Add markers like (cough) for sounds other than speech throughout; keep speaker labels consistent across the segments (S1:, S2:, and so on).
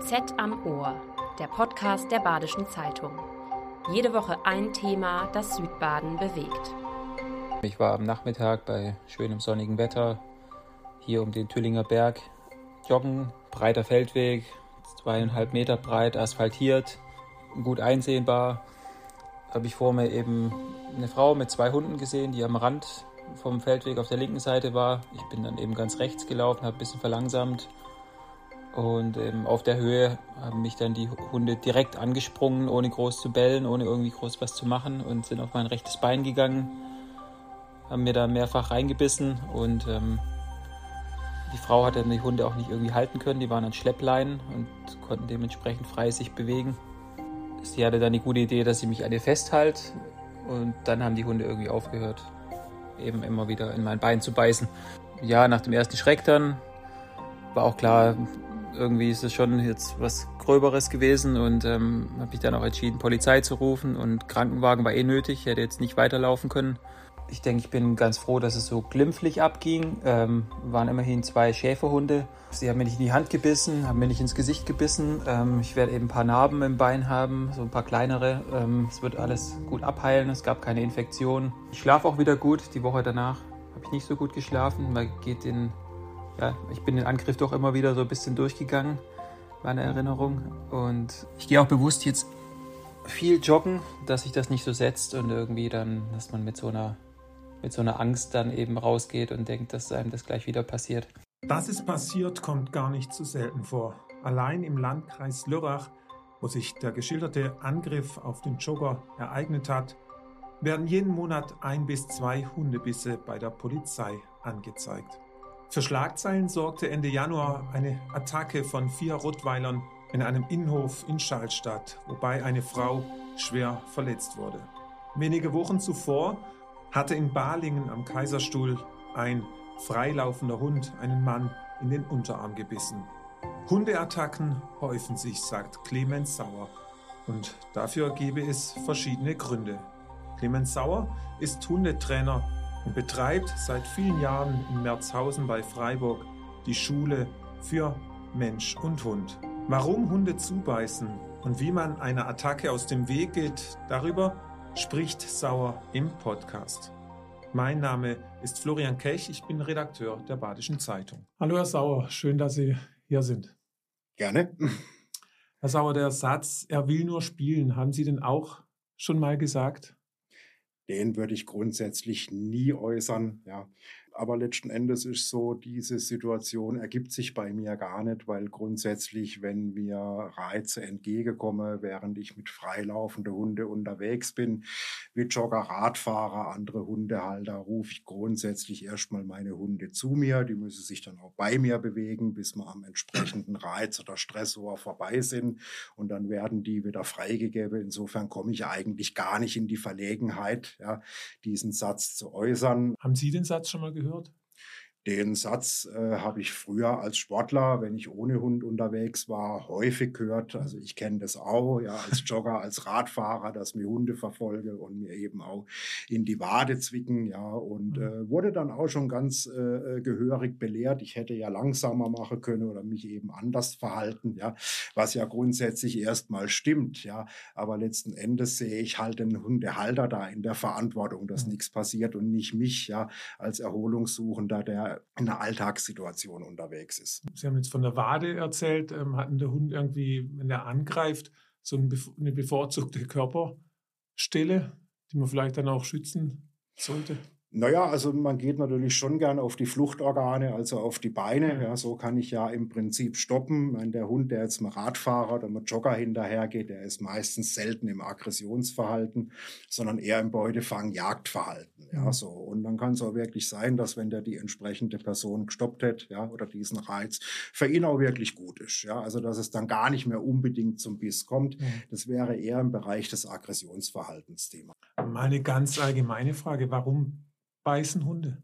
S1: BZ am Ohr, der Podcast der Badischen Zeitung. Jede Woche ein Thema, das Südbaden bewegt.
S2: Ich war am Nachmittag bei schönem sonnigen Wetter hier um den Tüllinger Berg joggen, breiter Feldweg, zweieinhalb Meter breit, asphaltiert, gut einsehbar. Habe ich vor mir eben eine Frau mit zwei Hunden gesehen, die am Rand vom Feldweg auf der linken Seite war. Ich bin dann eben ganz rechts gelaufen, habe ein bisschen verlangsamt. Und ähm, auf der Höhe haben mich dann die Hunde direkt angesprungen, ohne groß zu bellen, ohne irgendwie groß was zu machen und sind auf mein rechtes Bein gegangen, haben mir da mehrfach reingebissen und ähm, die Frau hatte die Hunde auch nicht irgendwie halten können, die waren an Schleppleinen und konnten dementsprechend frei sich bewegen. Sie hatte dann die gute Idee, dass sie mich an ihr festhält und dann haben die Hunde irgendwie aufgehört, eben immer wieder in mein Bein zu beißen. Ja, nach dem ersten Schreck dann war auch klar, irgendwie ist es schon jetzt was Gröberes gewesen und ähm, habe ich dann auch entschieden, Polizei zu rufen und Krankenwagen war eh nötig, ich hätte jetzt nicht weiterlaufen können. Ich denke, ich bin ganz froh, dass es so glimpflich abging. Ähm, waren immerhin zwei Schäferhunde. Sie haben mir nicht in die Hand gebissen, haben mir nicht ins Gesicht gebissen. Ähm, ich werde eben ein paar Narben im Bein haben, so ein paar kleinere. Ähm, es wird alles gut abheilen, es gab keine Infektion. Ich schlafe auch wieder gut. Die Woche danach habe ich nicht so gut geschlafen. Man geht den, ja, ich bin den Angriff doch immer wieder so ein bisschen durchgegangen, meine Erinnerung. Und ich gehe auch bewusst jetzt viel joggen, dass sich das nicht so setzt und irgendwie dann, dass man mit so einer mit so einer Angst dann eben rausgeht und denkt, dass einem das gleich wieder passiert.
S3: Dass es passiert, kommt gar nicht zu selten vor. Allein im Landkreis Lörrach, wo sich der geschilderte Angriff auf den Jogger ereignet hat, werden jeden Monat ein bis zwei Hundebisse bei der Polizei angezeigt. Für Schlagzeilen sorgte Ende Januar eine Attacke von vier Rottweilern in einem Innenhof in Schallstadt, wobei eine Frau schwer verletzt wurde. Wenige Wochen zuvor hatte in Balingen am Kaiserstuhl ein freilaufender Hund einen Mann in den Unterarm gebissen. Hundeattacken häufen sich, sagt Clemens Sauer. Und dafür gebe es verschiedene Gründe. Clemens Sauer ist Hundetrainer und betreibt seit vielen Jahren in Merzhausen bei Freiburg die Schule für Mensch und Hund. Warum Hunde zubeißen und wie man einer Attacke aus dem Weg geht, darüber spricht Sauer im Podcast. Mein Name ist Florian Kech, ich bin Redakteur der Badischen Zeitung. Hallo Herr Sauer, schön, dass Sie hier sind.
S4: Gerne.
S3: Herr Sauer, der Satz, er will nur spielen, haben Sie denn auch schon mal gesagt?
S4: Den würde ich grundsätzlich nie äußern. Ja. Aber letzten Endes ist so, diese Situation ergibt sich bei mir gar nicht, weil grundsätzlich, wenn mir Reize entgegenkommen, während ich mit freilaufenden Hunden unterwegs bin, wie Jogger, Radfahrer, andere Hundehalter, rufe ich grundsätzlich erstmal meine Hunde zu mir. Die müssen sich dann auch bei mir bewegen, bis wir am entsprechenden Reiz oder Stressor vorbei sind. Und dann werden die wieder freigegeben. Insofern komme ich eigentlich gar nicht in die Verlegenheit, ja, diesen Satz zu äußern.
S3: Haben Sie den Satz schon mal gehört? Gehört?
S4: Den Satz äh, habe ich früher als Sportler, wenn ich ohne Hund unterwegs war, häufig gehört. Also ich kenne das auch, ja, als Jogger, als Radfahrer, dass mir Hunde verfolge und mir eben auch in die Wade zwicken, ja, und mhm. äh, wurde dann auch schon ganz äh, äh, gehörig belehrt. Ich hätte ja langsamer machen können oder mich eben anders verhalten, ja, was ja grundsätzlich erstmal stimmt, ja, aber letzten Endes sehe ich halt den Hundehalter da in der Verantwortung, dass mhm. nichts passiert und nicht mich, ja, als Erholungssuchender, der in einer Alltagssituation unterwegs ist.
S3: Sie haben jetzt von der Wade erzählt, ähm, hatten der Hund irgendwie, wenn er angreift, so eine bevorzugte Körperstelle, die man vielleicht dann auch schützen sollte?
S4: Naja, also man geht natürlich schon gern auf die Fluchtorgane, also auf die Beine. Ja, so kann ich ja im Prinzip stoppen. Meine, der Hund, der jetzt mal Radfahrer oder mal Jogger hinterhergeht, der ist meistens selten im Aggressionsverhalten, sondern eher im Beutefang, Jagdverhalten. Ja, mhm. so. Und dann kann es auch wirklich sein, dass wenn der die entsprechende Person gestoppt hat, ja, oder diesen Reiz, für ihn auch wirklich gut ist. Ja, also dass es dann gar nicht mehr unbedingt zum Biss kommt. Mhm. Das wäre eher im Bereich des Aggressionsverhaltens Thema.
S3: Mal eine ganz allgemeine Frage. Warum beißen Hunde?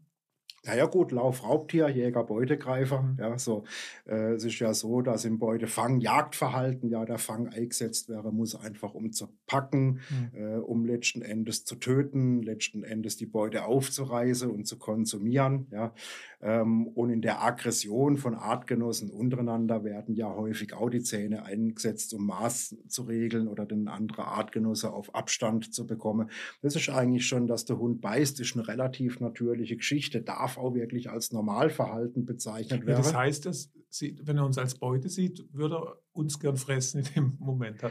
S4: Naja gut, Lauf, Raubtier, Jäger, Beutegreifer. Mhm. Ja, so, äh, es ist ja so, dass im Beutefang Jagdverhalten ja der Fang eingesetzt wäre, muss einfach um zu packen, mhm. äh, um letzten Endes zu töten, letzten Endes die Beute aufzureißen und zu konsumieren. Ja, und in der Aggression von Artgenossen untereinander werden ja häufig auch die Zähne eingesetzt, um Maß zu regeln oder den anderen Artgenosse auf Abstand zu bekommen. Das ist eigentlich schon, dass der Hund beißt, ist eine relativ natürliche Geschichte, darf auch wirklich als Normalverhalten bezeichnet werden.
S3: Ja, das heißt, dass wenn er uns als Beute sieht, würde er uns gern fressen in dem Moment.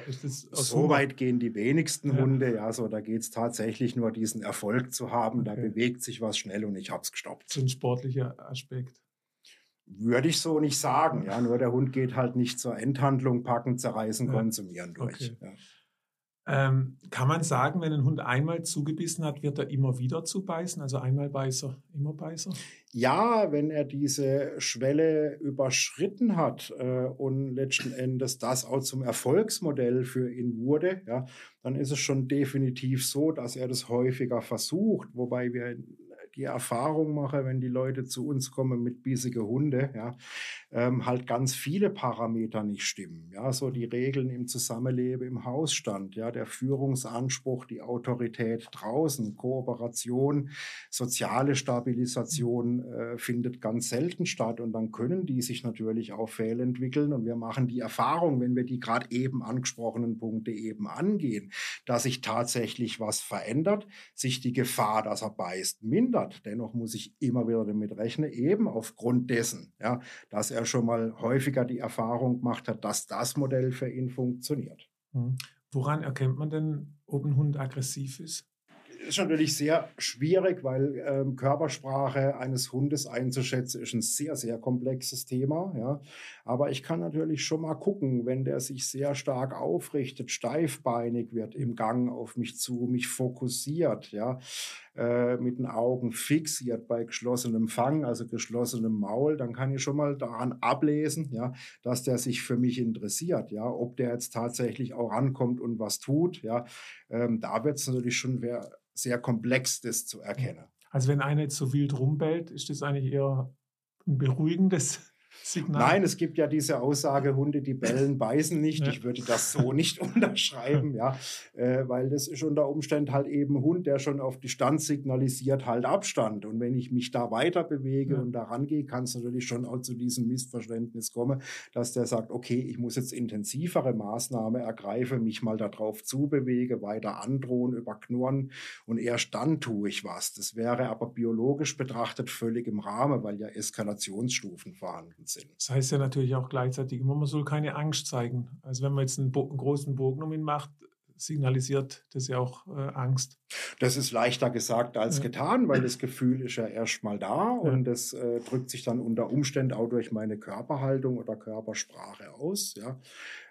S4: so weit gehen die wenigsten ja. Hunde, ja, so da geht es tatsächlich nur diesen Erfolg zu haben, okay. da bewegt sich was schnell und ich habe es gestoppt.
S3: So ein sportlicher Aspekt.
S4: Würde ich so nicht sagen, ja, nur der Hund geht halt nicht zur Endhandlung packen, zerreißen, ja. konsumieren durch. Okay. Ja.
S3: Ähm, kann man sagen, wenn ein Hund einmal zugebissen hat, wird er immer wieder zubeißen? Also einmal Beißer, immer Beißer?
S4: Ja, wenn er diese Schwelle überschritten hat äh, und letzten Endes das auch zum Erfolgsmodell für ihn wurde, ja, dann ist es schon definitiv so, dass er das häufiger versucht, wobei wir die Erfahrung mache, wenn die Leute zu uns kommen mit bissige Hunde, ja, ähm, halt ganz viele Parameter nicht stimmen. Ja, so die Regeln im Zusammenleben im Hausstand, ja, der Führungsanspruch, die Autorität draußen, Kooperation, soziale Stabilisation äh, findet ganz selten statt und dann können die sich natürlich auch fehlentwickeln und wir machen die Erfahrung, wenn wir die gerade eben angesprochenen Punkte eben angehen, dass sich tatsächlich was verändert, sich die Gefahr, dass er beißt, mindert hat. Dennoch muss ich immer wieder damit rechnen, eben aufgrund dessen, ja, dass er schon mal häufiger die Erfahrung gemacht hat, dass das Modell für ihn funktioniert.
S3: Mhm. Woran erkennt man denn, ob ein Hund aggressiv ist?
S4: ist natürlich sehr schwierig, weil ähm, Körpersprache eines Hundes einzuschätzen ist ein sehr, sehr komplexes Thema. Ja. Aber ich kann natürlich schon mal gucken, wenn der sich sehr stark aufrichtet, steifbeinig wird im Gang auf mich zu, mich fokussiert, ja, äh, mit den Augen fixiert bei geschlossenem Fang, also geschlossenem Maul, dann kann ich schon mal daran ablesen, ja, dass der sich für mich interessiert, ja, ob der jetzt tatsächlich auch rankommt und was tut, ja. Ähm, da wird es natürlich schon sehr komplex, das zu erkennen.
S3: Also wenn einer jetzt so wild rumbellt, ist das eigentlich eher ein beruhigendes Signal.
S4: Nein, es gibt ja diese Aussage, Hunde, die bellen, (laughs) beißen nicht. Ja. Ich würde das so nicht (laughs) unterschreiben, ja, äh, weil das ist unter Umständen halt eben ein Hund, der schon auf Distanz signalisiert, halt Abstand. Und wenn ich mich da weiter bewege ja. und da rangehe, kann es natürlich schon auch zu diesem Missverständnis kommen, dass der sagt, okay, ich muss jetzt intensivere Maßnahmen ergreifen, mich mal darauf zubewege, weiter androhen, überknurren und erst dann tue ich was. Das wäre aber biologisch betrachtet völlig im Rahmen, weil ja Eskalationsstufen vorhanden sind.
S3: Das heißt ja natürlich auch gleichzeitig immer, man soll keine Angst zeigen. Also wenn man jetzt einen, einen großen Bogen um ihn macht, signalisiert das ja auch äh, Angst.
S4: Das ist leichter gesagt als ja. getan, weil das Gefühl ist ja erstmal da ja. und das äh, drückt sich dann unter Umständen auch durch meine Körperhaltung oder Körpersprache aus. Ja.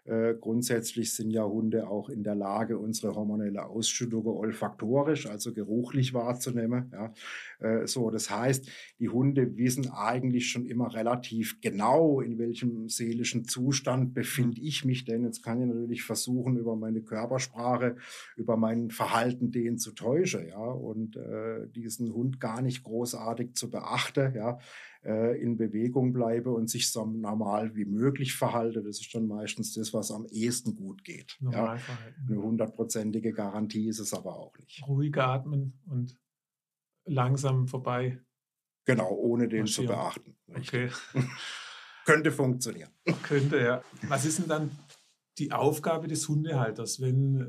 S4: Äh, grundsätzlich sind ja Hunde auch in der Lage, unsere hormonelle Ausschüttung olfaktorisch, also geruchlich wahrzunehmen. Ja. Äh, so, das heißt, die Hunde wissen eigentlich schon immer relativ genau, in welchem seelischen Zustand befinde ich mich denn. Jetzt kann ich natürlich versuchen, über meine Körpersprache, über mein Verhalten den zu täuschen, ja, und äh, diesen Hund gar nicht großartig zu beachten, ja äh, in Bewegung bleibe und sich so normal wie möglich verhalte. Das ist dann meistens das, was am ehesten gut geht. Ja. Eine hundertprozentige Garantie ist es aber auch nicht.
S3: Ruhig atmen und langsam vorbei.
S4: Genau, ohne den zu beachten.
S3: Okay. (laughs)
S4: Könnte funktionieren.
S3: Könnte, ja. Was ist denn dann die Aufgabe des Hundehalters, wenn,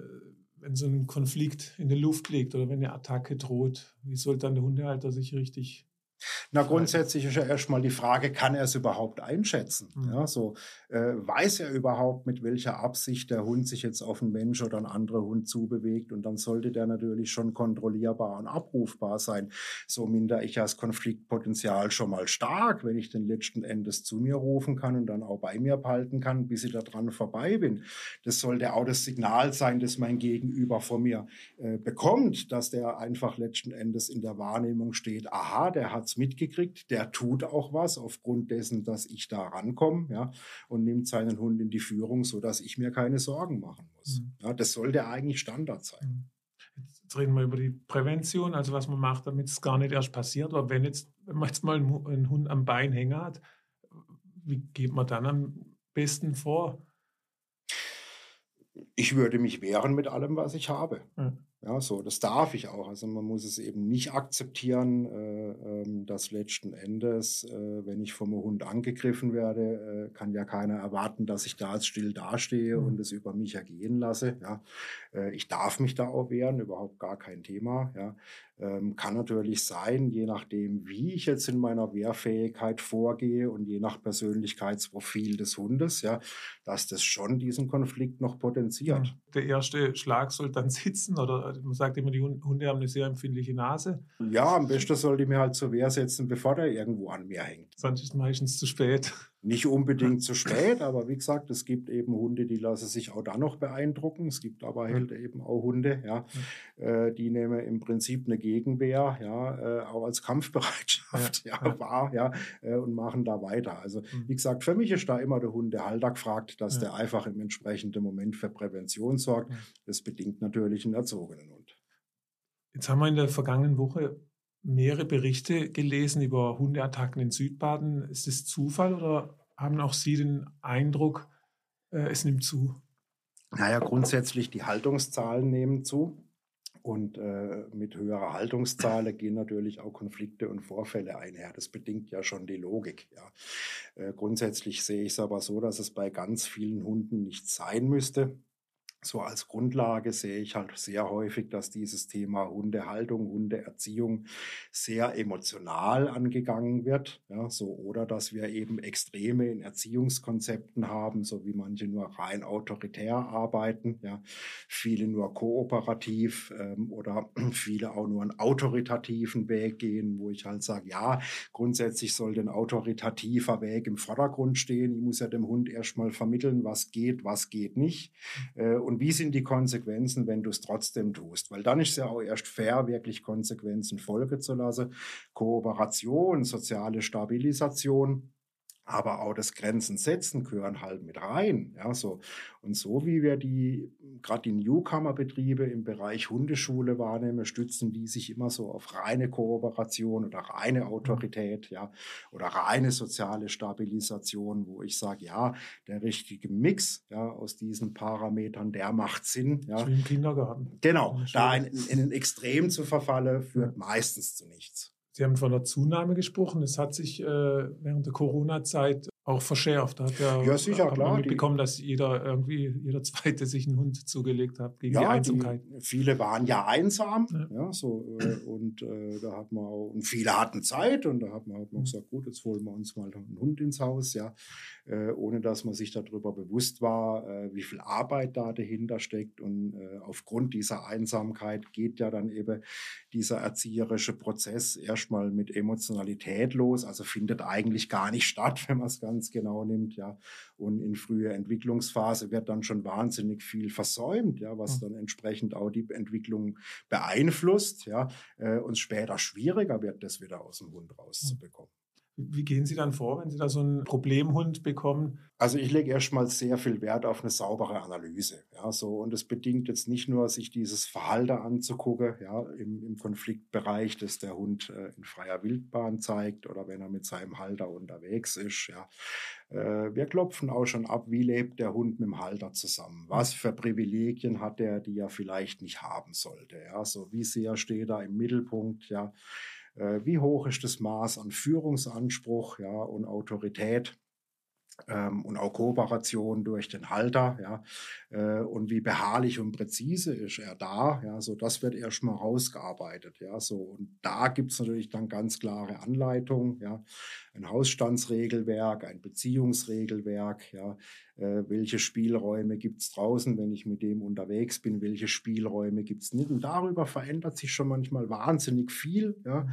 S3: wenn so ein Konflikt in der Luft liegt oder wenn eine Attacke droht? Wie soll dann der Hundehalter sich richtig
S4: na, grundsätzlich ist ja erstmal die Frage, kann er es überhaupt einschätzen? Mhm. Ja, so, äh, weiß er überhaupt, mit welcher Absicht der Hund sich jetzt auf einen Mensch oder einen anderen Hund zubewegt? Und dann sollte der natürlich schon kontrollierbar und abrufbar sein. So minder ich das Konfliktpotenzial schon mal stark, wenn ich den letzten Endes zu mir rufen kann und dann auch bei mir behalten kann, bis ich da dran vorbei bin. Das sollte auch das Signal sein, das mein Gegenüber von mir äh, bekommt, dass der einfach letzten Endes in der Wahrnehmung steht, aha, der hat es mitgekriegt, der tut auch was aufgrund dessen, dass ich da rankomme, ja, und nimmt seinen Hund in die Führung, sodass ich mir keine Sorgen machen muss. Mhm. Ja, das sollte eigentlich Standard sein.
S3: Mhm. Jetzt reden wir über die Prävention, also was man macht, damit es gar nicht erst passiert. Aber wenn jetzt, wenn man jetzt mal einen Hund am Bein hängen hat, wie geht man dann am besten vor?
S4: Ich würde mich wehren mit allem, was ich habe.
S3: Mhm.
S4: Ja, so, das darf ich auch. Also man muss es eben nicht akzeptieren, äh, ähm, dass letzten Endes, äh, wenn ich vom Hund angegriffen werde, äh, kann ja keiner erwarten, dass ich da jetzt still dastehe
S3: Mhm.
S4: und es über mich ergehen lasse. Ja. Äh, ich darf mich da auch wehren, überhaupt gar kein Thema. Ja. Ähm, kann natürlich sein, je nachdem, wie ich jetzt in meiner Wehrfähigkeit vorgehe und je nach Persönlichkeitsprofil des Hundes, ja, dass das schon diesen Konflikt noch potenziert.
S3: Der erste Schlag soll dann (laughs) sitzen oder man sagt immer, die Hun- Hunde haben eine sehr empfindliche Nase.
S4: Ja, am besten sollte ich mir halt zur Wehr setzen, bevor der irgendwo an mir hängt.
S3: Sonst ist meistens zu spät.
S4: Nicht unbedingt zu spät, aber wie gesagt, es gibt eben Hunde, die lassen sich auch da noch beeindrucken. Es gibt aber halt eben auch Hunde, ja, äh, die nehmen im Prinzip eine Gegenwehr, ja, äh, auch als Kampfbereitschaft, (laughs) ja, wahr, ja, äh, und machen da weiter. Also
S3: Mhm.
S4: wie gesagt, für mich ist da immer der Hundehalter gefragt, dass
S3: Ja.
S4: der einfach im entsprechenden Moment für Prävention sorgt. Das bedingt natürlich einen erzogenen Hund.
S3: Jetzt haben wir in der vergangenen Woche mehrere Berichte gelesen über Hundeattacken in Südbaden. Ist das Zufall oder haben auch Sie den Eindruck, äh, es nimmt zu?
S4: Naja, grundsätzlich die Haltungszahlen nehmen zu. Und äh, mit höherer Haltungszahl gehen natürlich auch Konflikte und Vorfälle einher. Das bedingt ja schon die Logik. Ja. Äh, grundsätzlich sehe ich es aber so, dass es bei ganz vielen Hunden nicht sein müsste. So als Grundlage sehe ich halt sehr häufig, dass dieses Thema Hundehaltung, Hundeerziehung sehr emotional angegangen wird. Ja, so, oder dass wir eben Extreme in Erziehungskonzepten haben, so wie manche nur rein autoritär arbeiten, ja, viele nur kooperativ ähm, oder (clears throat) viele auch nur einen autoritativen Weg gehen, wo ich halt sage, ja, grundsätzlich sollte ein autoritativer Weg im Vordergrund stehen. Ich muss ja dem Hund erstmal vermitteln, was geht, was geht nicht. Äh, und wie sind die Konsequenzen, wenn du es trotzdem tust? Weil dann ist es ja auch erst fair, wirklich Konsequenzen folgen zu lassen. Kooperation, soziale Stabilisation. Aber auch das Grenzen setzen gehören halt mit rein. Ja, so. Und so wie wir die, gerade die Newcomer-Betriebe im Bereich Hundeschule wahrnehmen, stützen die sich immer so auf reine Kooperation oder reine Autorität, ja, oder reine soziale Stabilisation, wo ich sage, ja, der richtige Mix ja, aus diesen Parametern, der macht Sinn. Ja.
S3: Wie im Kindergarten.
S4: Genau, da in, in ein Extrem zu verfallen, führt meistens zu nichts.
S3: Sie haben von der Zunahme gesprochen. Das hat sich äh, während der Corona-Zeit auch verschärft. Da hat ja,
S4: Ja, sicher,
S3: man
S4: klar, die-
S3: mitbekommen, dass jeder irgendwie, jeder Zweite sich einen Hund zugelegt hat gegen die Einsamkeit.
S4: Die, viele waren ja einsam,
S3: Ja.
S4: ja, so äh, und äh, da hat man auch und viele hatten Zeit und da hat man, hat man
S3: Mhm.
S4: gesagt, gut, jetzt holen wir uns mal einen Hund ins Haus, ja, ohne dass man sich darüber bewusst war, äh, wie viel Arbeit da dahinter steckt und äh, aufgrund dieser Einsamkeit geht ja dann eben dieser erzieherische Prozess erstmal mit Emotionalität los, also findet eigentlich gar nicht statt, (laughs) wenn man es ganz genau nimmt, ja. Und in früher Entwicklungsphase wird dann schon wahnsinnig viel versäumt, ja, was
S3: Mhm.
S4: dann entsprechend auch die Entwicklung beeinflusst, ja, äh, und später schwieriger wird, das wieder aus dem Hund rauszubekommen.
S3: Wie gehen Sie dann vor, wenn Sie da so einen Problemhund bekommen?
S4: Also ich lege erstmal sehr viel Wert auf eine saubere Analyse. Ja, so, und es bedingt jetzt nicht nur, sich dieses Verhalten anzugucken, ja, im, im Konfliktbereich, das der Hund äh, in freier Wildbahn zeigt oder wenn er mit seinem Halter unterwegs ist. Ja. Äh, wir klopfen auch schon ab, wie lebt der Hund mit dem Halter zusammen? Was für Privilegien hat er, die er vielleicht nicht haben sollte? Ja, so wie sehr steht er im Mittelpunkt? Ja, äh, wie hoch ist das Maß an Führungsanspruch ja, und Autorität? ähm, und auch Kooperation durch den Halter, ja, äh, und wie beharrlich und präzise ist er da, ja, so das wird erstmal rausgearbeitet, ja, so und da gibt es natürlich dann ganz klare Anleitungen, ja, ein Hausstandsregelwerk, ein Beziehungsregelwerk, ja, äh, welche Spielräume gibt es draußen, wenn ich mit dem unterwegs bin, welche Spielräume gibt es nicht und darüber verändert sich schon manchmal wahnsinnig viel, ja,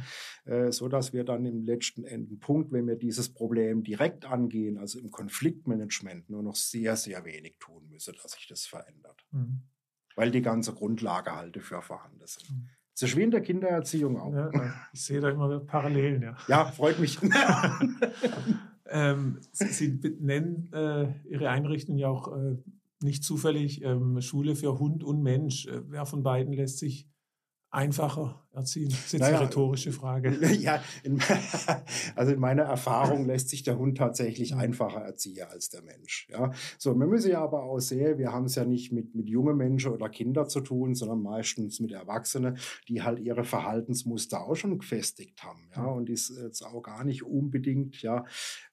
S4: äh, so dass wir dann im letzten Enden Punkt, wenn wir dieses Problem direkt angehen, also im Konfliktmanagement nur noch sehr, sehr wenig tun müssen, dass sich das verändert.
S3: Mhm.
S4: Weil die ganze Grundlage halt dafür vorhanden ist.
S3: Mhm.
S4: Ist wie in der Kindererziehung auch.
S3: Ja, ich sehe da immer Parallelen, ja.
S4: Ja, freut mich. (laughs)
S3: Ähm, Sie, Sie nennen äh, Ihre Einrichtung ja auch äh, nicht zufällig ähm, Schule für Hund und Mensch. Äh, wer von beiden lässt sich einfacher erziehen? Das ist naja, eine rhetorische Frage. (laughs)
S4: Ja, in, (laughs) also in meiner Erfahrung lässt sich der Hund tatsächlich ja. einfacher erziehen als der Mensch. Ja, so, wir müssen ja aber auch sehen, wir haben es ja nicht mit, mit jungen Menschen oder Kindern zu tun, sondern meistens mit Erwachsenen, die halt ihre Verhaltensmuster auch schon gefestigt haben. Ja, und die es jetzt auch gar nicht unbedingt ja,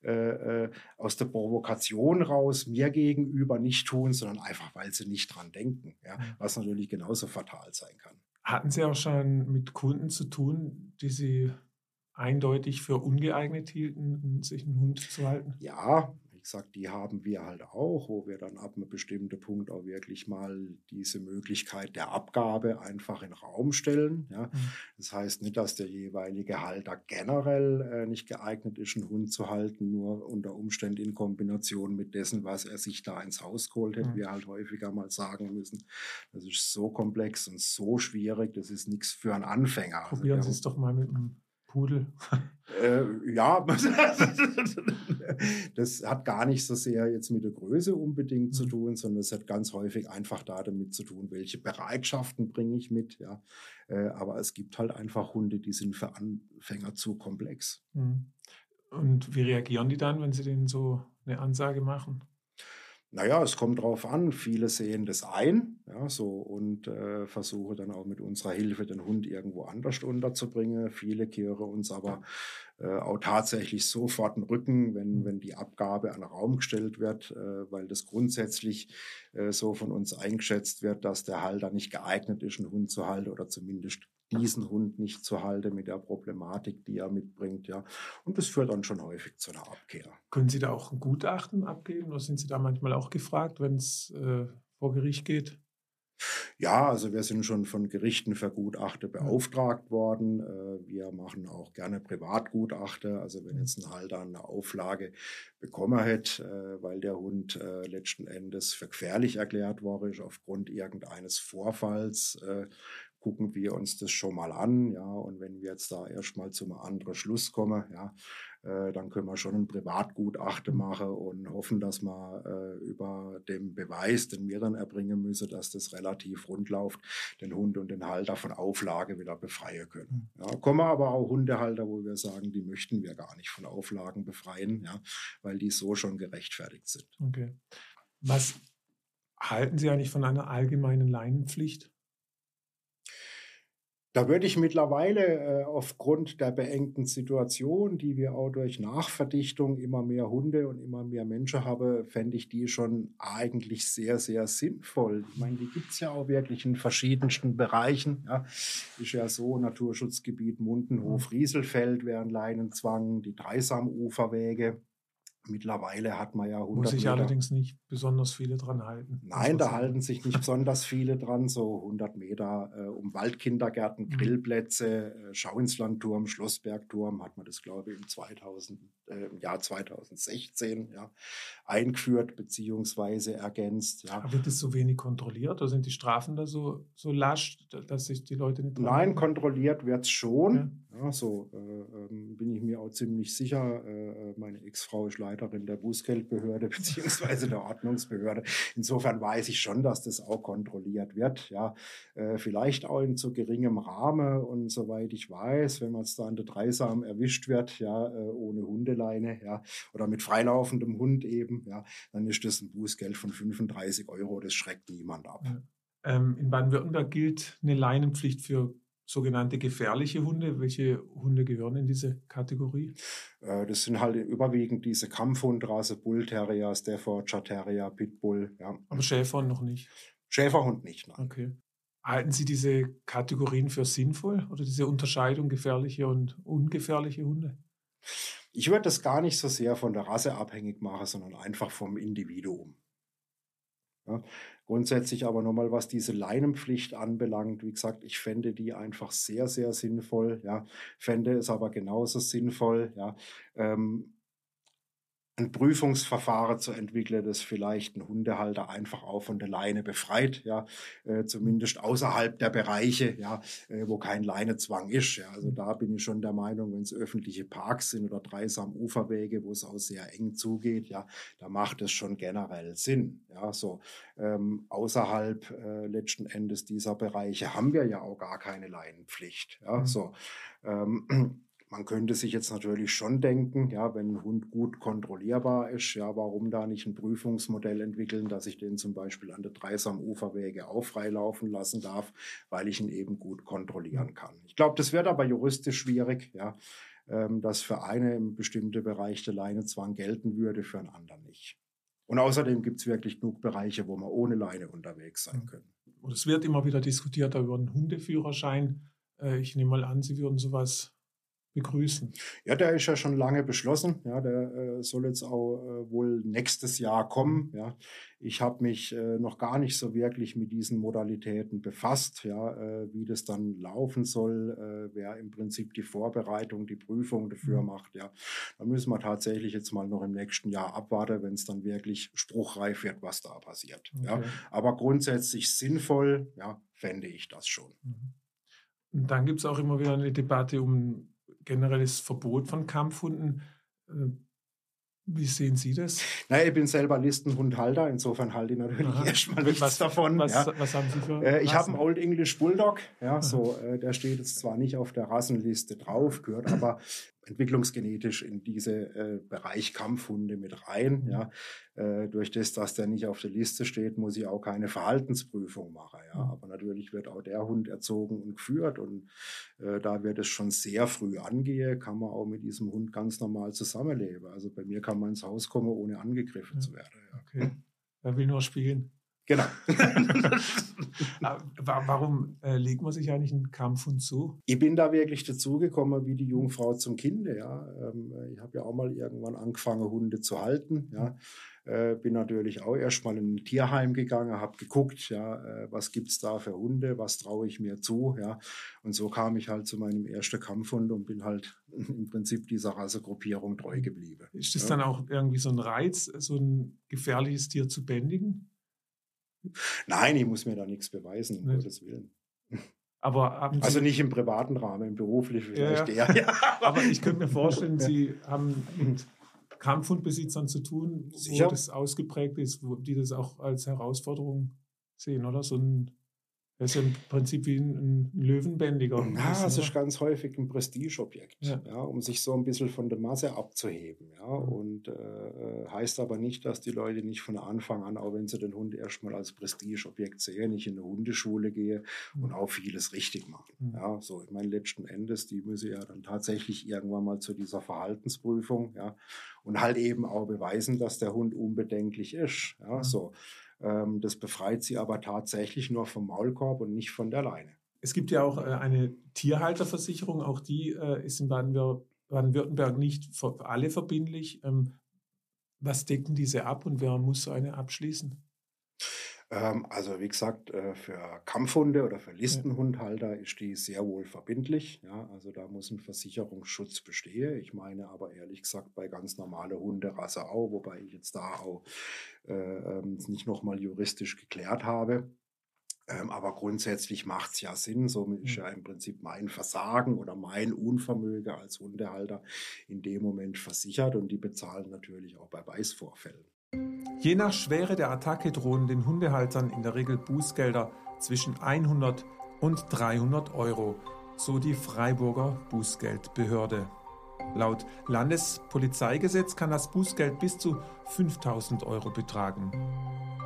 S4: äh, äh, aus der Provokation raus mir gegenüber nicht tun, sondern einfach, weil sie nicht dran denken. Ja, was natürlich genauso fatal sein kann.
S3: Hatten Sie auch schon mit Kunden zu tun, die Sie eindeutig für ungeeignet hielten, sich einen Hund zu halten?
S4: Ja, wie gesagt, die haben wir halt auch, wo wir dann ab einem bestimmten Punkt auch wirklich mal diese Möglichkeit der Abgabe einfach in den Raum stellen. Ja. Mhm. Das heißt nicht, dass der jeweilige Halter generell äh, nicht geeignet ist, einen Hund zu halten, nur unter Umständen in Kombination mit dessen, was er sich da ins Haus geholt hätte, mhm. wir halt häufiger mal sagen müssen. Das ist so komplex und so schwierig, das ist nichts für einen Anfänger.
S3: Probieren also, Sie es doch mal mit einem Pudel.
S4: Äh, ja, (laughs) das hat gar nicht so sehr jetzt mit der Größe unbedingt mhm. zu tun, sondern es hat ganz häufig einfach da damit zu tun, welche Bereitschaften bringe ich mit. Ja, äh, aber es gibt halt einfach Hunde, die sind für Anfänger zu komplex.
S3: Mhm. Und wie reagieren die dann, wenn sie denen so eine Ansage machen?
S4: Naja, es kommt drauf an. Viele sehen das ein, ja, so und äh, versuchen dann auch mit unserer Hilfe den Hund irgendwo anders unterzubringen. Viele kehren uns aber auch tatsächlich sofort den Rücken, wenn, wenn die Abgabe an Raum gestellt wird, äh, weil das grundsätzlich äh, so von uns eingeschätzt wird, dass der Halter nicht geeignet ist, einen Hund zu halten oder zumindest diesen Hund nicht zu halten mit der Problematik, die er mitbringt, ja. Und das führt dann schon häufig zu einer Abkehr.
S3: Können Sie da auch ein Gutachten abgeben oder sind Sie da manchmal auch gefragt, wenn es äh, vor Gericht geht?
S4: Ja, also wir sind schon von Gerichten für Gutachte beauftragt worden. Äh, wir machen auch gerne Privatgutachte. Also wenn jetzt ein Halter eine Auflage bekommen hätte, äh, weil der Hund äh, letzten Endes für gefährlich erklärt worden ist aufgrund irgendeines Vorfalls, gucken wir uns das schon mal an, ja, und wenn wir jetzt da erstmal zu einem anderen Schluss kommen, ja, äh, dann können wir schon ein Privatgutachten machen und hoffen, dass wir äh, über den Beweis, den wir dann erbringen müssen, dass das relativ rund läuft, den Hund und den Halter von Auflage wieder befreien können. Hm. Ja, kommen aber auch Hundehalter, wo wir sagen, die möchten wir gar nicht von Auflagen befreien, ja, weil die so schon gerechtfertigt sind.
S3: Okay. Was halten Sie eigentlich von einer allgemeinen Leinenpflicht?
S4: Da würde ich mittlerweile äh, aufgrund der beengten Situation, die wir auch durch Nachverdichtung immer mehr Hunde und immer mehr Menschen haben, fände ich die schon eigentlich sehr, sehr sinnvoll. Ich meine, die gibt es ja auch wirklich in verschiedensten Bereichen. Ja. Ist ja so, Naturschutzgebiet Mundenhof, Rieselfeld wären Leinenzwang, die Dreisamuferwege. Mittlerweile hat man ja 100
S3: Muss sich allerdings nicht besonders viele dran halten.
S4: Nein, da halten sich nicht (laughs) besonders viele dran. So 100 Meter äh, um Waldkindergärten, mhm. Grillplätze, äh, Schauinslandturm, Schlossbergturm hat man das, glaube ich, im, 2000, äh, im Jahr 2016 ja, eingeführt bzw. ergänzt. Ja.
S3: Aber wird das so wenig kontrolliert oder sind die Strafen da so, so lasch, dass sich die Leute nicht
S4: dran Nein, halten? kontrolliert wird es schon. Ja. Ja, so äh, ähm, bin ich mir auch ziemlich sicher. Äh, äh meine Ex-Frau ist Leiterin der Bußgeldbehörde (laughs) beziehungsweise der Ordnungsbehörde. Insofern weiß ich schon, dass das auch kontrolliert wird. Ja, äh, vielleicht auch in zu geringem Rahmen und soweit ich weiß, wenn man es da an der Dreisam erwischt wird, ja, äh, ohne Hundeleine, ja, oder mit freilaufendem Hund eben, ja, dann ist das ein Bußgeld von 35 Euro. Das schreckt niemand ab. Ja.
S3: Ähm, in Baden-Württemberg gilt eine Leinenpflicht für sogenannte gefährliche Hunde. Welche Hunde gehören in diese Kategorie?
S4: Äh, das sind halt überwiegend diese Kampfhundrasse, Bull Terrier, Staffordshire Terrier, Pitbull. Ja.
S3: Aber Schäferhund noch nicht?
S4: Schäferhund nicht,
S3: nein. Okay. Halten Sie diese Kategorien für sinnvoll oder diese Unterscheidung gefährliche und ungefährliche Hunde?
S4: Ich würde das gar nicht so sehr von der Rasse abhängig machen, sondern einfach vom Individuum. Ja, grundsätzlich aber nochmal, was diese Leinenpflicht anbelangt, wie gesagt, ich fände die einfach sehr, sehr sinnvoll. Ja, fände es aber genauso sinnvoll, ja, ähm, ein Prüfungsverfahren zu entwickeln, das vielleicht einen Hundehalter einfach auch von der Leine befreit, ja, äh, zumindest außerhalb der Bereiche, ja, äh, wo kein Leinezwang ist. Ja. Also da bin ich schon der Meinung, wenn es öffentliche Parks sind oder dreisam Uferwege, wo es auch sehr eng zugeht, ja, da macht es schon generell Sinn. Ja, so ähm, außerhalb äh, letzten Endes dieser Bereiche haben wir ja auch gar keine Leinenpflicht. Ja, mhm. so ähm, man könnte sich jetzt natürlich schon denken, ja, wenn ein Hund gut kontrollierbar ist, ja, warum da nicht ein Prüfungsmodell entwickeln, dass ich den zum Beispiel an der Dreisam-Uferwege auch freilaufen lassen darf, weil ich ihn eben gut kontrollieren kann. Ich glaube, das wird aber juristisch schwierig, ja, ähm, dass für eine im bestimmten Bereich der Leinezwang gelten würde, für einen anderen nicht. Und außerdem gibt es wirklich genug Bereiche, wo man ohne Leine unterwegs sein können.
S3: Und es wird immer wieder diskutiert über einen Hundeführerschein. Äh, ich nehme mal an, Sie würden sowas begrüßen.
S4: Ja, der ist ja schon lange beschlossen. Ja, der äh, soll jetzt auch äh, wohl nächstes Jahr kommen. Ja, ich habe mich äh, noch gar nicht so wirklich mit diesen Modalitäten befasst. Ja, äh, wie das dann laufen soll, äh, wer im Prinzip die Vorbereitung, die Prüfung dafür mhm. macht. Ja, da müssen wir tatsächlich jetzt mal noch im nächsten Jahr abwarten, wenn es dann wirklich spruchreif wird, was da passiert. Okay. Ja, aber grundsätzlich sinnvoll, ja, fände ich das schon. Mhm.
S3: Und dann gibt es auch immer wieder eine Debatte um generelles Verbot von Kampfhunden. Äh, wie sehen Sie das?
S4: Naja, ich bin selber Listenhundhalter, insofern halte ich natürlich Aha. erstmal nichts was, davon.
S3: Was,
S4: ja.
S3: was, haben Sie für?
S4: Äh, ich habe einen Old English Bulldog, ja, so, äh, der steht jetzt zwar nicht auf der Rassenliste drauf, gehört aber entwicklungsgenetisch in diese äh, Bereich Kampfhunde mit rein. Ja. Äh, durch das, dass der nicht auf der Liste steht, muss ich auch keine Verhaltensprüfung machen. Ja. Aber natürlich wird auch der Hund erzogen und geführt und äh, da wird es schon sehr früh angehen, kann man auch mit diesem Hund ganz normal zusammenleben. Also bei mir kann man ins Haus kommen, ohne angegriffen ja. zu werden. Ja.
S3: Okay. Er will nur spielen.
S4: Genau. (laughs)
S3: Warum äh, legt man sich eigentlich einen Kampfhund zu?
S4: Ich bin da wirklich dazugekommen wie die Jungfrau zum Kinde. Ja. Ähm, ich habe ja auch mal irgendwann angefangen, Hunde zu halten. Ja. Äh, bin natürlich auch erstmal in ein Tierheim gegangen, habe geguckt, ja, äh, was gibt's da für Hunde, was traue ich mir zu, ja. Und so kam ich halt zu meinem ersten Kampfhund und bin halt (laughs) im Prinzip dieser Rassegruppierung treu geblieben.
S3: Ist das ja. dann auch irgendwie so ein Reiz, so ein gefährliches Tier zu bändigen?
S4: Nein, ich muss mir da nichts beweisen, um Gottes Willen.
S3: Aber
S4: also nicht im privaten Rahmen, im beruflichen vielleicht ja, eher.
S3: Ja. (laughs) Aber ich könnte mir (laughs) vorstellen, Sie haben mit Kampfhundbesitzern zu tun, wo Sicher? das ausgeprägt ist, wo die das auch als Herausforderung sehen, oder? So ein das ist im Prinzip wie ein, Löwenbändiger.
S4: Ja, es ist ganz häufig ein Prestigeobjekt, ja. ja. um sich so ein bisschen von der Masse abzuheben. Ja. Mhm. Und äh, heißt aber nicht, dass die Leute nicht von Anfang an, auch wenn sie den Hund erstmal als Prestigeobjekt sehen, nicht in eine Hundeschule gehe mhm. und auch vieles richtig machen. Mhm. Ja, so, ich meine, letzten Endes, die müssen ja dann tatsächlich irgendwann mal zu dieser Verhaltensprüfung, ja, und halt eben auch beweisen, dass der Hund unbedenklich ist. Ja, mhm. so. Ähm, das befreit sie aber tatsächlich nur vom Maulkorb und nicht von der Leine.
S3: Es gibt ja auch äh, eine Tierhalterversicherung, auch die äh, ist in Baden-Württemberg nicht für alle verbindlich. Ähm, was decken diese ab und wer muss so eine abschließen?
S4: Ähm, also wie gesagt, äh, für Kampfhunde oder für Listenhundhalter ist die sehr wohl verbindlich. Ja, also da muss ein Versicherungsschutz bestehen. Ich meine aber ehrlich gesagt bei ganz normaler Hunderasse auch, wobei ich jetzt da auch äh, ähm, nicht nochmal juristisch geklärt habe. Ähm, aber grundsätzlich macht es ja Sinn. Somit ist hm. ja im Prinzip mein Versagen oder mein Unvermögen als Hundehalter in dem Moment versichert und die bezahlen natürlich auch bei Weißvorfällen.
S3: Je nach Schwere der Attacke drohen den Hundehaltern in der Regel Bußgelder zwischen 100 und 300 Euro, so die Freiburger Bußgeldbehörde. Laut Landespolizeigesetz kann das Bußgeld bis zu 5000 Euro betragen.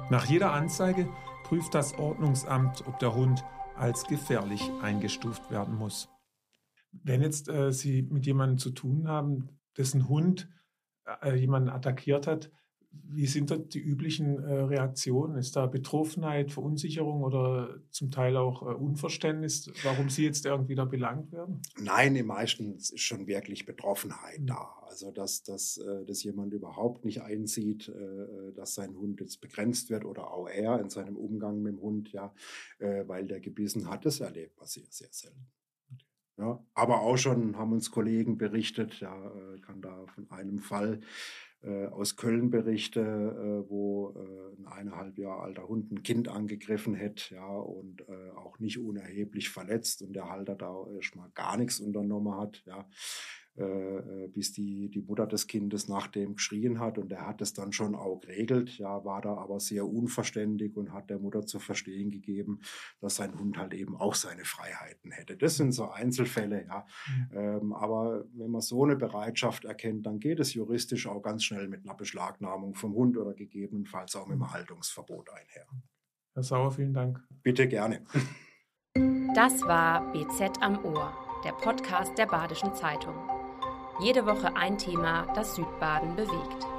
S3: Nach jeder Anzeige prüft das Ordnungsamt, ob der Hund als gefährlich eingestuft werden muss. Wenn jetzt äh, Sie mit jemandem zu tun haben, dessen Hund äh, jemanden attackiert hat, wie sind da die üblichen äh, Reaktionen? Ist da Betroffenheit, Verunsicherung oder zum Teil auch äh, Unverständnis, warum Sie jetzt irgendwie da belangt werden?
S4: Nein, im meisten ist schon wirklich Betroffenheit mhm. da. Also, dass, dass, äh, dass jemand überhaupt nicht einsieht, äh, dass sein Hund jetzt begrenzt wird oder auch er in seinem Umgang mit dem Hund, ja, äh, weil der gebissen hat, das erlebt man sehr, sehr selten. Ja, aber auch schon haben uns Kollegen berichtet, ja, kann da von einem Fall äh, aus Köln Berichte, äh, wo äh, ein eineinhalb Jahre alter Hund ein Kind angegriffen hätte, ja, und äh, auch nicht unerheblich verletzt und der Halter da erstmal gar nichts unternommen hat, ja. Äh, äh, bis die, die Mutter des Kindes nach dem geschrien hat und er hat es dann schon auch geregelt, ja, war da aber sehr unverständig und hat der Mutter zu verstehen gegeben, dass sein Hund halt eben auch seine Freiheiten hätte. Das sind so Einzelfälle, ja. Mhm. Ähm, aber wenn man so eine Bereitschaft erkennt, dann geht es juristisch auch ganz schnell mit einer Beschlagnahmung vom Hund oder gegebenenfalls auch mit einem Haltungsverbot einher.
S3: Herr Sauer, vielen Dank.
S4: Bitte gerne.
S1: Das war BZ am Ohr, der Podcast der Badischen Zeitung. Jede Woche ein Thema, das Südbaden bewegt.